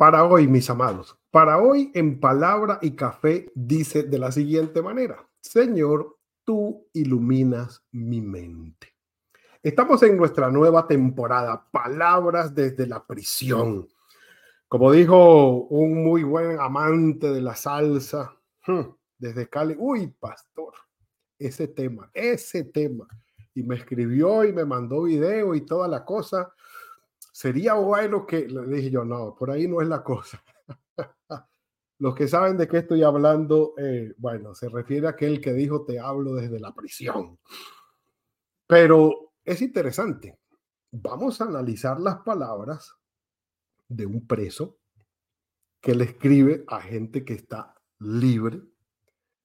Para hoy, mis amados, para hoy en palabra y café dice de la siguiente manera, Señor, tú iluminas mi mente. Estamos en nuestra nueva temporada, palabras desde la prisión. Como dijo un muy buen amante de la salsa, hmm, desde Cali, uy, pastor, ese tema, ese tema. Y me escribió y me mandó video y toda la cosa. Sería bueno que, le dije yo, no, por ahí no es la cosa. Los que saben de qué estoy hablando, eh, bueno, se refiere a aquel que dijo te hablo desde la prisión. Pero es interesante. Vamos a analizar las palabras de un preso que le escribe a gente que está libre.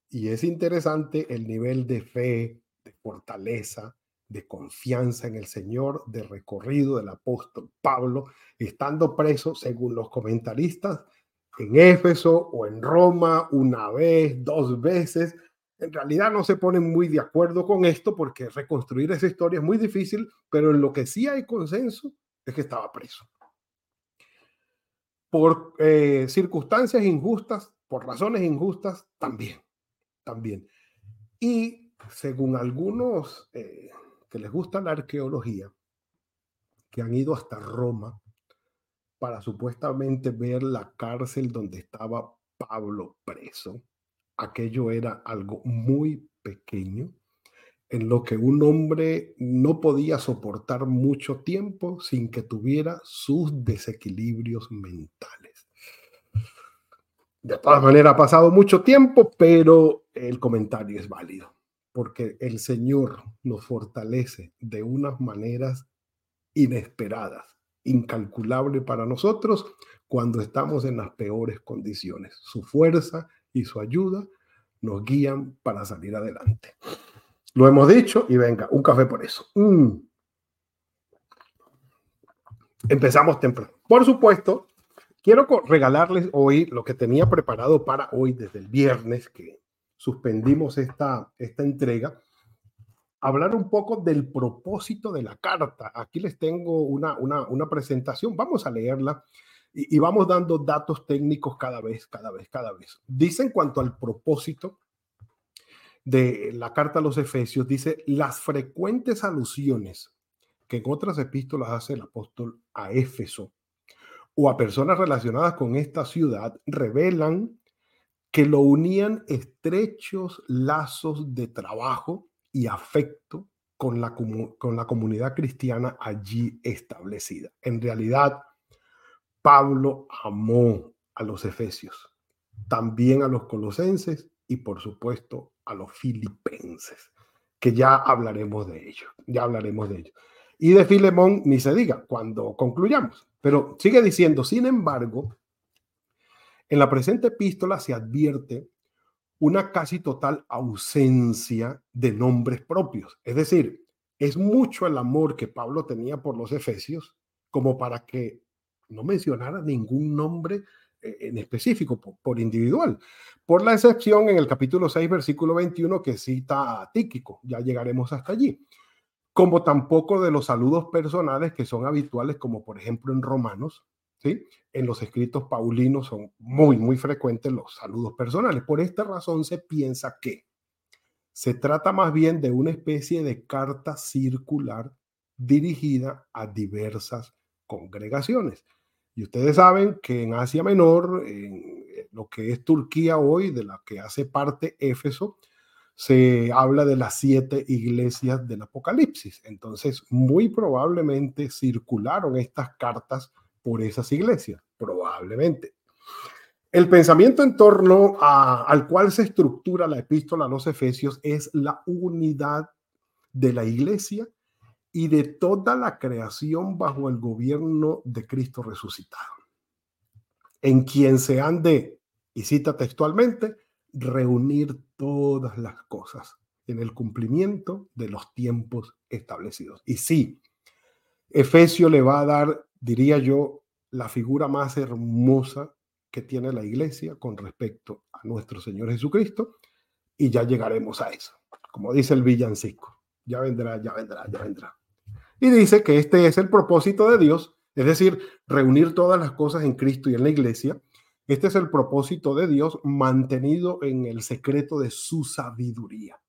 Y es interesante el nivel de fe, de fortaleza, de confianza en el Señor, de recorrido del apóstol Pablo, estando preso, según los comentaristas, en Éfeso o en Roma una vez, dos veces. En realidad no se ponen muy de acuerdo con esto porque reconstruir esa historia es muy difícil, pero en lo que sí hay consenso es que estaba preso. Por eh, circunstancias injustas, por razones injustas, también, también. Y según algunos eh, que les gusta la arqueología, que han ido hasta Roma, para supuestamente ver la cárcel donde estaba Pablo preso. Aquello era algo muy pequeño en lo que un hombre no podía soportar mucho tiempo sin que tuviera sus desequilibrios mentales. De todas maneras, ha pasado mucho tiempo, pero el comentario es válido, porque el Señor nos fortalece de unas maneras inesperadas incalculable para nosotros cuando estamos en las peores condiciones. Su fuerza y su ayuda nos guían para salir adelante. Lo hemos dicho y venga, un café por eso. Mm. Empezamos temprano. Por supuesto, quiero regalarles hoy lo que tenía preparado para hoy desde el viernes que suspendimos esta, esta entrega hablar un poco del propósito de la carta. Aquí les tengo una, una, presentación, vamos a leerla y, y, vamos dando datos técnicos cada vez, cada vez, cada vez. Dice en cuanto al propósito de la carta a los Efesios, dice las frecuentes alusiones que en otras epístolas hace el apóstol a Éfeso o a personas relacionadas con esta ciudad revelan que lo unían estrechos lazos de trabajo y afecto con la, con la comunidad cristiana allí establecida. En realidad, Pablo amó a los efesios, también a los colosenses y por supuesto a los filipenses, que ya hablaremos de ellos, ya hablaremos de ellos. Y de Filemón ni se diga cuando concluyamos, pero sigue diciendo, sin embargo, en la presente epístola se advierte una casi total ausencia de nombres propios. Es decir, es mucho el amor que Pablo tenía por los efesios como para que no mencionara ningún nombre eh, en específico por, individual, por la excepción en el capítulo 6, versículo 21 que cita a Tíquico, ya llegaremos hasta allí, como tampoco de los saludos personales que son habituales, como por ejemplo en Romanos, en los escritos paulinos son muy, muy frecuentes los saludos personales. Por esta razón se piensa que se trata más bien de una especie de carta circular dirigida a diversas congregaciones. Y ustedes saben que en Asia Menor, en lo que es Turquía hoy, de la que hace parte Éfeso, se habla de las siete iglesias del Apocalipsis. Entonces, muy probablemente circularon estas cartas por esas iglesias, probablemente. El pensamiento en torno al cual se estructura la epístola a los Efesios es la unidad de la iglesia y de toda la creación bajo el gobierno de Cristo resucitado, en quien se han de Y cita textualmente, reunir todas las cosas en el cumplimiento de los tiempos establecidos. Y sí, Efesio le va a dar, diría yo, la figura más hermosa que tiene la iglesia con respecto a nuestro Señor Jesucristo, y ya llegaremos a eso. Como dice el villancico, ya vendrá, ya vendrá, ya vendrá. Y dice que este es el propósito de Dios, es decir, reunir todas las cosas en Cristo y en la iglesia. Este es el propósito de Dios mantenido en el secreto de su sabiduría,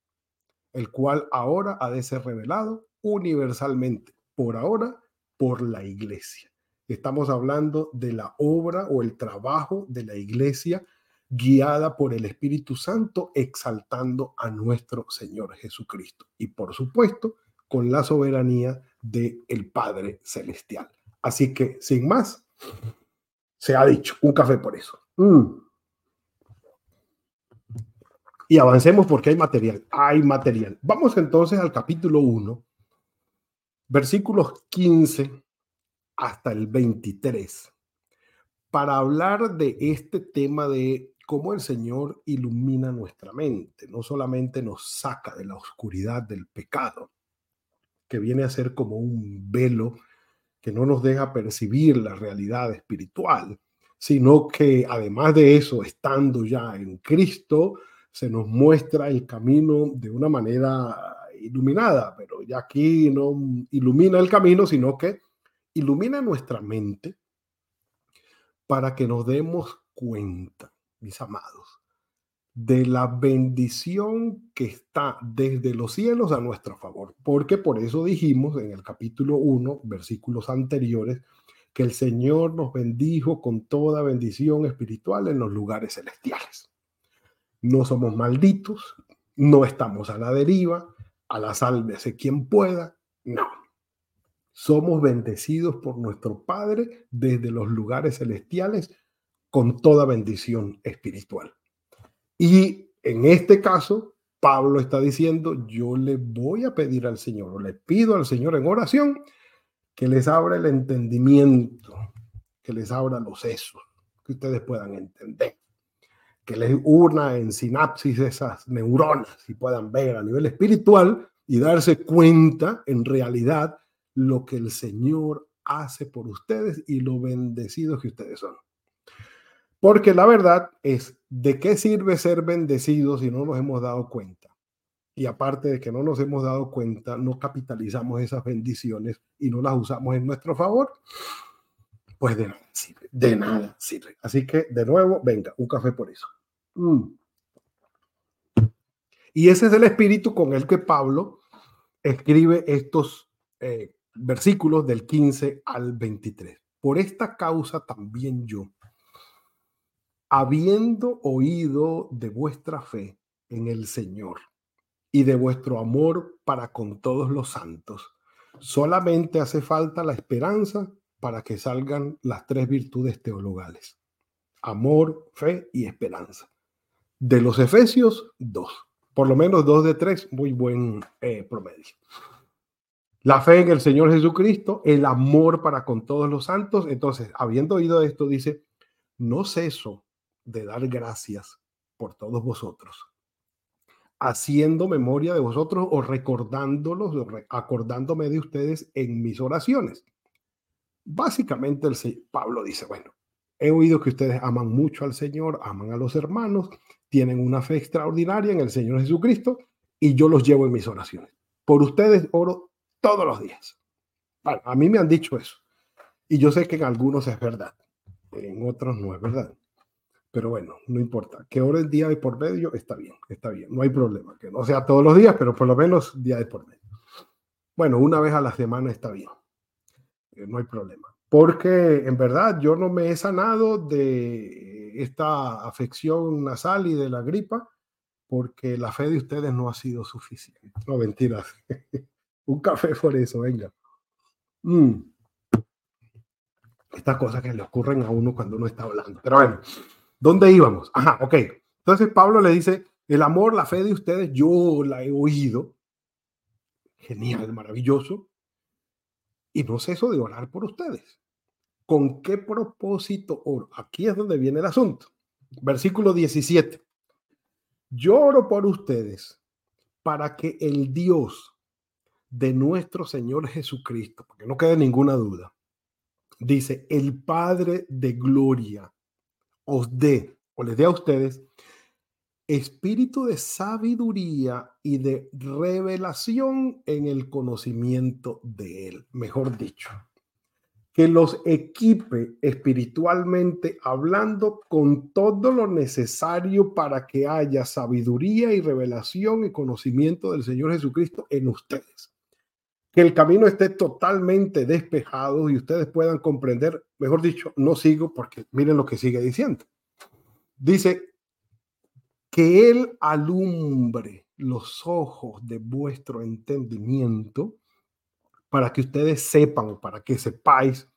el cual ahora ha de ser revelado universalmente, por ahora, por la iglesia. Estamos hablando de la obra o el trabajo de la iglesia guiada por el Espíritu Santo, exaltando a nuestro Señor Jesucristo. Y por supuesto, con la soberanía del el Padre Celestial. Así que, sin más, se ha dicho, un café por eso. Mm. Y avancemos porque hay material, hay material. Vamos entonces al capítulo 1, versículos 15 hasta el 23, para hablar de este tema de cómo el Señor ilumina nuestra mente, no solamente nos saca de la oscuridad del pecado, que viene a ser como un velo que no nos deja percibir la realidad espiritual, sino que además de eso, estando ya en Cristo, se nos muestra el camino de una manera iluminada, pero ya aquí no ilumina el camino, sino que ilumina nuestra mente para que nos demos cuenta, mis amados, de la bendición que está desde los cielos a nuestro favor. Porque por eso dijimos en el capítulo 1, versículos anteriores, que el Señor nos bendijo con toda bendición espiritual en los lugares celestiales. No somos malditos, no estamos a la deriva, a la sálvese quien pueda, no. Somos bendecidos por nuestro Padre desde los lugares celestiales con toda bendición espiritual. Y en este caso, Pablo está diciendo, yo le voy a pedir al Señor, o le pido al Señor en oración, que les abra el entendimiento, que les abra los sesos, que ustedes puedan entender, que les urna en sinapsis esas neuronas y puedan ver a nivel espiritual y darse cuenta en realidad lo que el Señor hace por ustedes y lo bendecidos que ustedes son. Porque la verdad es, ¿de qué sirve ser bendecidos si no nos hemos dado cuenta? Y aparte de que no nos hemos dado cuenta, no capitalizamos esas bendiciones y no las usamos en nuestro favor, pues de nada sirve, de nada sirve. Así que, de nuevo, venga, un café por eso. Mm. Y ese es el espíritu con el que Pablo escribe estos eh, versículos del 15 al 23. Por esta causa también yo, habiendo oído de vuestra fe en el Señor y de vuestro amor para con todos los santos, solamente hace falta la esperanza para que salgan las tres virtudes teologales. Amor, fe y esperanza. De los Efesios, dos. Por lo menos dos de tres, muy buen eh, promedio. La fe en el Señor Jesucristo, el amor para con todos los santos. Entonces, habiendo oído esto, dice, no ceso de dar gracias por todos vosotros, haciendo memoria de vosotros o recordándolos, acordándome de ustedes en mis oraciones. Básicamente, el Pablo dice, bueno, he oído que ustedes aman mucho al Señor, aman a los hermanos, tienen una fe extraordinaria en el Señor Jesucristo y yo los llevo en mis oraciones. Por ustedes oro todos los días. a mí me han dicho eso. Y yo sé que en algunos es verdad, en otros no es verdad. Pero bueno, no importa. Que hora el día de por medio está bien, está bien, no hay problema. Que no sea todos los días, pero por lo menos día de por medio. Bueno, una vez a la semana está bien, eh, no hay problema. Porque en verdad yo no me he sanado de esta afección nasal y de la gripa, porque la fe de ustedes no ha sido suficiente. No, mentiras. Un café por eso, venga. Mm. Estas cosas que le ocurren a uno cuando uno está hablando. Pero bueno, ¿Dónde íbamos? Ajá, ok. Entonces Pablo le dice, el amor, la fe de ustedes, yo la he oído. Genial, maravilloso. Y no ceso de orar por ustedes. ¿Con qué propósito oro? Aquí es donde viene el asunto. Versículo 17. Yo oro por ustedes para que el Dios de nuestro Señor Jesucristo, porque no quede ninguna duda, dice, el Padre de gloria os dé o les dé a ustedes espíritu de sabiduría y de revelación en el conocimiento de Él, mejor dicho que los equipe espiritualmente hablando con todo lo necesario para que haya sabiduría y revelación y conocimiento del Señor Jesucristo en ustedes. Que el camino esté totalmente despejado y ustedes puedan comprender, mejor dicho, no sigo porque miren lo que sigue diciendo. Dice que Él alumbre los ojos de vuestro entendimiento para que ustedes sepan, para que sepáis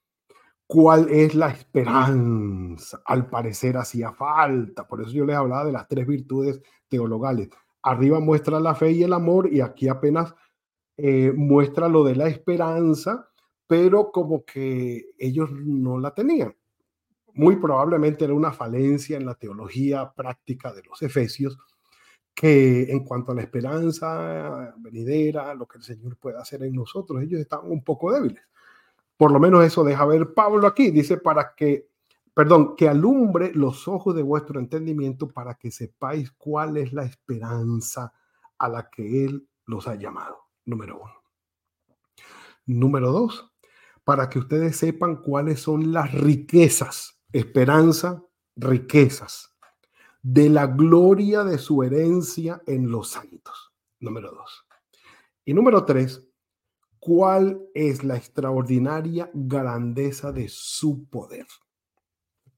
cuál es la esperanza. Al parecer hacía falta. Por eso yo les hablaba de las tres virtudes teologales. Arriba muestra la fe y el amor y aquí apenas eh, muestra lo de la esperanza, pero como que ellos no la tenían. Muy probablemente era una falencia en la teología práctica de los efesios, que en cuanto a la esperanza venidera, lo que el Señor puede hacer en nosotros, ellos estaban un poco débiles. Por lo menos eso deja ver Pablo aquí. Dice, para que, perdón, que alumbre los ojos de vuestro entendimiento para que sepáis cuál es la esperanza a la que Él los ha llamado. Número uno. Número dos, para que ustedes sepan cuáles son las riquezas, esperanza, riquezas de la gloria de su herencia en los santos. Número dos. Y número tres, ¿cuál es la extraordinaria grandeza de su poder?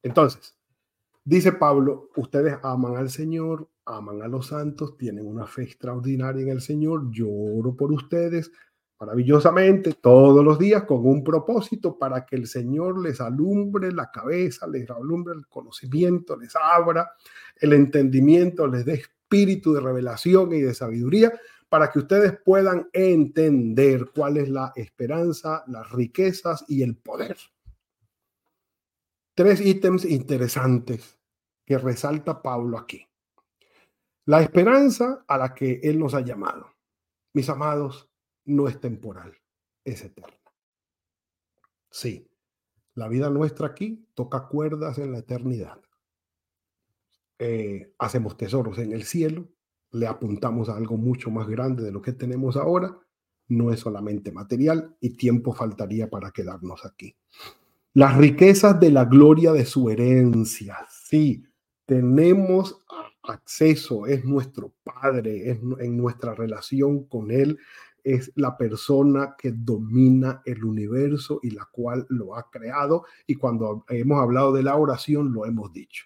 Entonces, dice Pablo, ustedes aman al Señor, aman a los santos, tienen una fe extraordinaria en el Señor, yo oro por ustedes, maravillosamente todos los días con un propósito para que el Señor les alumbre la cabeza, les alumbre el conocimiento, les abra el entendimiento, les dé espíritu de revelación y de sabiduría para que ustedes puedan entender cuál es la esperanza, las riquezas y el poder. Tres ítems interesantes que resalta Pablo aquí. La esperanza a la que Él nos ha llamado. Mis amados, no es temporal, es eterna. Sí, la vida nuestra aquí toca cuerdas en la eternidad. Eh, hacemos tesoros en el cielo, le apuntamos a algo mucho más grande de lo que tenemos ahora, no es solamente material y tiempo faltaría para quedarnos aquí. Las riquezas de la gloria de su herencia, sí, tenemos acceso, es nuestro Padre, es en nuestra relación con Él, es la persona que domina el universo y la cual lo ha creado. Y cuando hemos hablado de la oración, lo hemos dicho.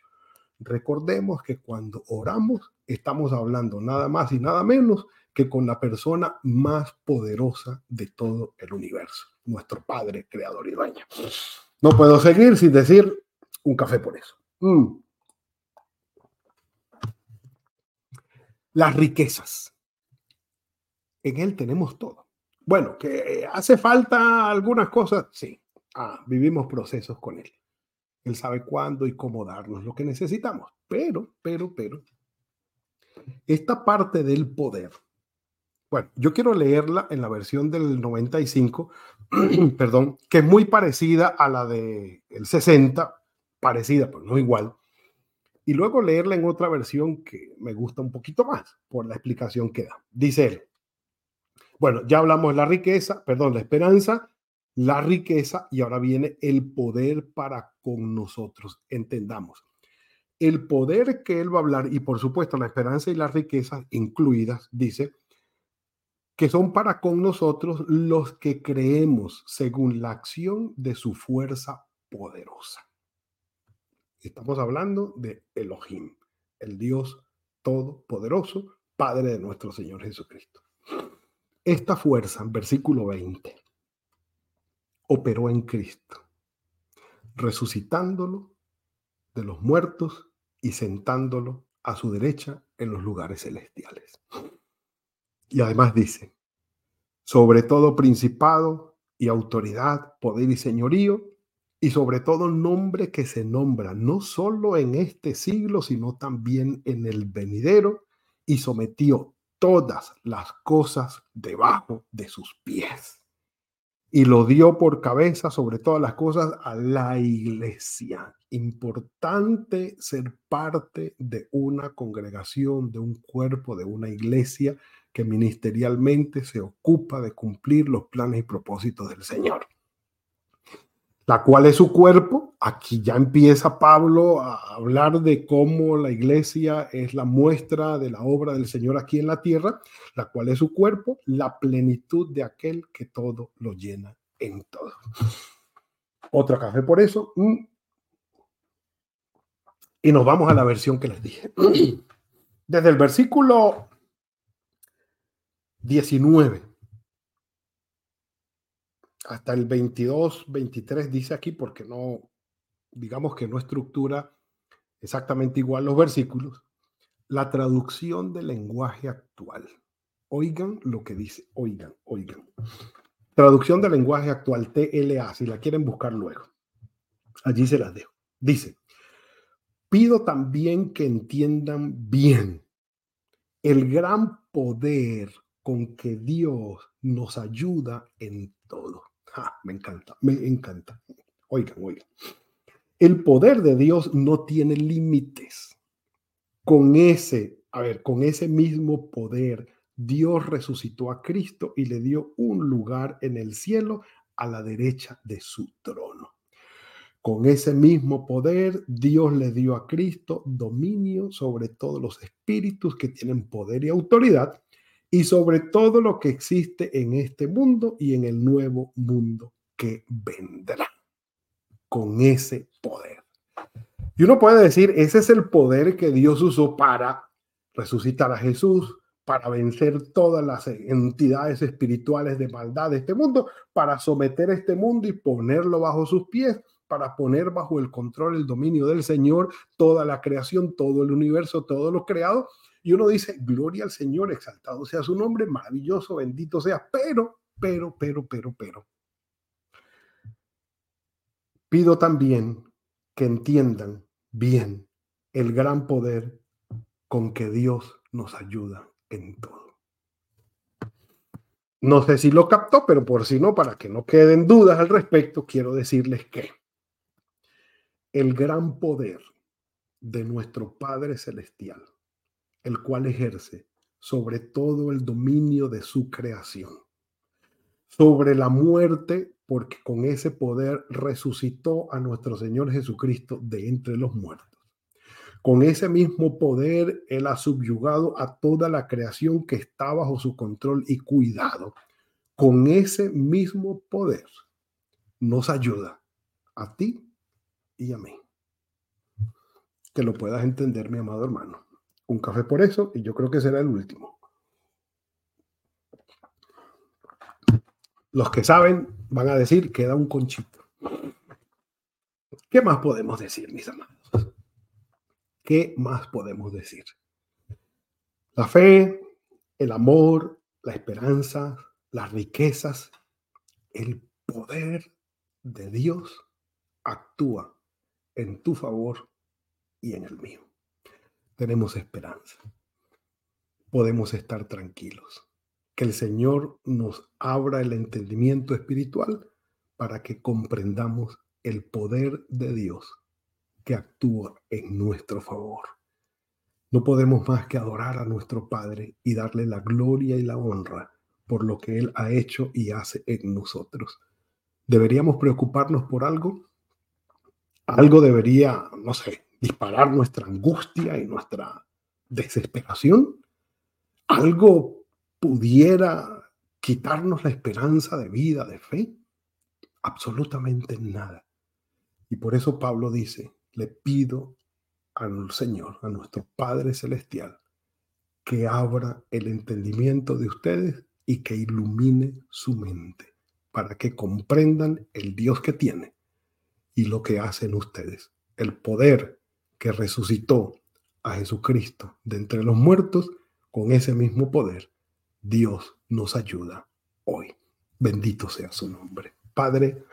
Recordemos que cuando oramos, estamos hablando nada más y nada menos que con la persona más poderosa de todo el universo, nuestro Padre, Creador y Dueño. No puedo seguir sin decir un café por eso. Mm. Las riquezas en Él tenemos todo. Bueno, que hace falta algunas cosas, sí. Ah, vivimos procesos con Él. Él sabe cuándo y cómo darnos lo que necesitamos. Pero, pero, pero, esta parte del poder, bueno, yo quiero leerla en la versión del 95, perdón, que es muy parecida a la del 60, parecida, pero no igual. Y luego leerla en otra versión que me gusta un poquito más por la explicación que da. Dice él, bueno, ya hablamos de la riqueza, perdón, la esperanza, la riqueza y ahora viene el poder para con nosotros. Entendamos. El poder que él va a hablar y por supuesto la esperanza y la riqueza incluidas, dice, que son para con nosotros los que creemos según la acción de su fuerza poderosa. Estamos hablando de Elohim, el Dios todopoderoso, Padre de nuestro Señor Jesucristo. Esta fuerza, versículo 20, operó en Cristo, resucitándolo de los muertos y sentándolo a su derecha en los lugares celestiales. Y además dice, sobre todo principado y autoridad, poder y señorío, y sobre todo nombre que se nombra no solo en este siglo, sino también en el venidero, y sometió todas las cosas debajo de sus pies. Y lo dio por cabeza sobre todas las cosas a la iglesia. Importante ser parte de una congregación, de un cuerpo, de una iglesia que ministerialmente se ocupa de cumplir los planes y propósitos del Señor la cual es su cuerpo. Aquí ya empieza Pablo a hablar de cómo la iglesia es la muestra de la obra del Señor aquí en la tierra, la cual es su cuerpo, la plenitud de aquel que todo lo llena en todo. Otro café por eso. Mm. Y nos vamos a la versión que les dije. Desde el versículo 19 hasta el 22, 23 dice aquí, porque no, digamos que no estructura exactamente igual los versículos, la traducción del lenguaje actual. Oigan lo que dice, oigan, oigan. Traducción del lenguaje actual, TLA, si la quieren buscar luego. Allí se las dejo. Dice, pido también que entiendan bien el gran poder con que Dios nos ayuda en todo. Ah, me encanta, me encanta. Oigan, oigan. El poder de Dios no tiene límites. Con ese, a ver, con ese mismo poder, Dios resucitó a Cristo y le dio un lugar en el cielo a la derecha de su trono. Con ese mismo poder, Dios le dio a Cristo dominio sobre todos los espíritus que tienen poder y autoridad y sobre todo lo que existe en este mundo y en el nuevo mundo que vendrá con ese poder. Y uno puede decir, ese es el poder que Dios usó para resucitar a Jesús, para vencer todas las entidades espirituales de maldad de este mundo, para someter este mundo y ponerlo bajo sus pies, para poner bajo el control, el dominio del Señor toda la creación, todo el universo, todo lo creado, y uno dice, gloria al Señor, exaltado sea su nombre, maravilloso, bendito sea, pero, pero, pero, pero, pero. Pido también que entiendan bien el gran poder con que Dios nos ayuda en todo. No sé si lo captó, pero por si no, para que no queden dudas al respecto, quiero decirles que el gran poder de nuestro Padre Celestial el cual ejerce sobre todo el dominio de su creación, sobre la muerte, porque con ese poder resucitó a nuestro Señor Jesucristo de entre los muertos. Con ese mismo poder, Él ha subyugado a toda la creación que está bajo su control y cuidado. Con ese mismo poder nos ayuda a ti y a mí. Que lo puedas entender, mi amado hermano un café por eso y yo creo que será el último. Los que saben van a decir que da un conchito. ¿Qué más podemos decir, mis amados? ¿Qué más podemos decir? La fe, el amor, la esperanza, las riquezas, el poder de Dios actúa en tu favor y en el mío tenemos esperanza. Podemos estar tranquilos. Que el Señor nos abra el entendimiento espiritual para que comprendamos el poder de Dios que actúa en nuestro favor. No podemos más que adorar a nuestro Padre y darle la gloria y la honra por lo que Él ha hecho y hace en nosotros. ¿Deberíamos preocuparnos por algo? Algo debería, no sé, disparar nuestra angustia y nuestra desesperación? ¿Algo pudiera quitarnos la esperanza de vida, de fe? Absolutamente nada. Y por eso Pablo dice, le pido al Señor, a nuestro Padre Celestial, que abra el entendimiento de ustedes y que ilumine su mente para que comprendan el Dios que tiene y lo que hacen ustedes, el poder que resucitó a Jesucristo de entre los muertos, con ese mismo poder, Dios nos ayuda hoy. Bendito sea su nombre. Padre,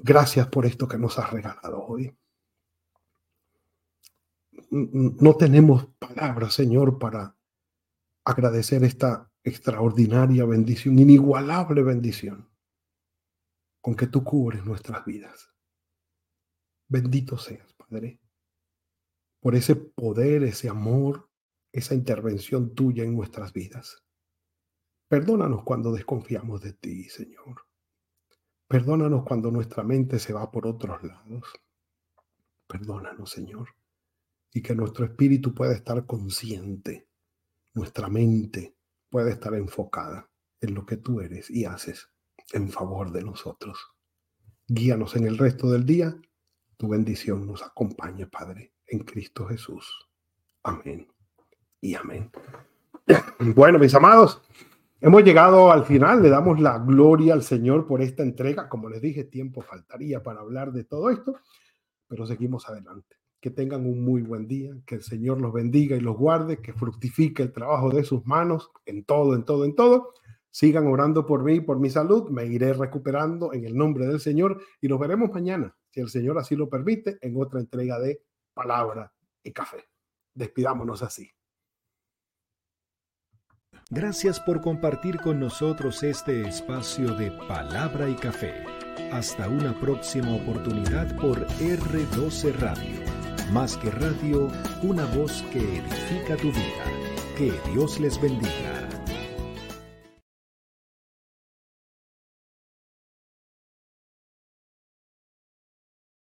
Gracias por esto que nos has regalado hoy. No tenemos palabras, Señor, para agradecer esta extraordinaria bendición, inigualable bendición con que tú cubres nuestras vidas. Bendito seas, Padre, por ese poder, ese amor, esa intervención tuya en nuestras vidas. Perdónanos cuando desconfiamos de ti, Señor. Perdónanos cuando nuestra mente se va por otros lados. Perdónanos, Señor. Y que nuestro espíritu pueda estar consciente, nuestra mente pueda estar enfocada en lo que tú eres y haces en favor de nosotros. Guíanos en el resto del día. Tu bendición nos acompañe, Padre, en Cristo Jesús. Amén y amén. Bueno, mis amados, Hemos llegado al final, le damos la gloria al Señor por esta entrega. Como les dije, tiempo faltaría para hablar de todo esto, pero seguimos adelante. Que tengan un muy buen día, que el Señor los bendiga y los guarde, que fructifique el trabajo de sus manos en todo, en todo, en todo. Sigan orando por mí, por mi salud, me iré recuperando en el nombre del Señor y nos veremos mañana, si el Señor así lo permite, en otra entrega de palabra y café. Despidámonos así. Gracias por compartir con nosotros este espacio de palabra y café. Hasta una próxima oportunidad por R12 Radio. Más que radio, una voz que edifica tu vida. Que Dios les bendiga.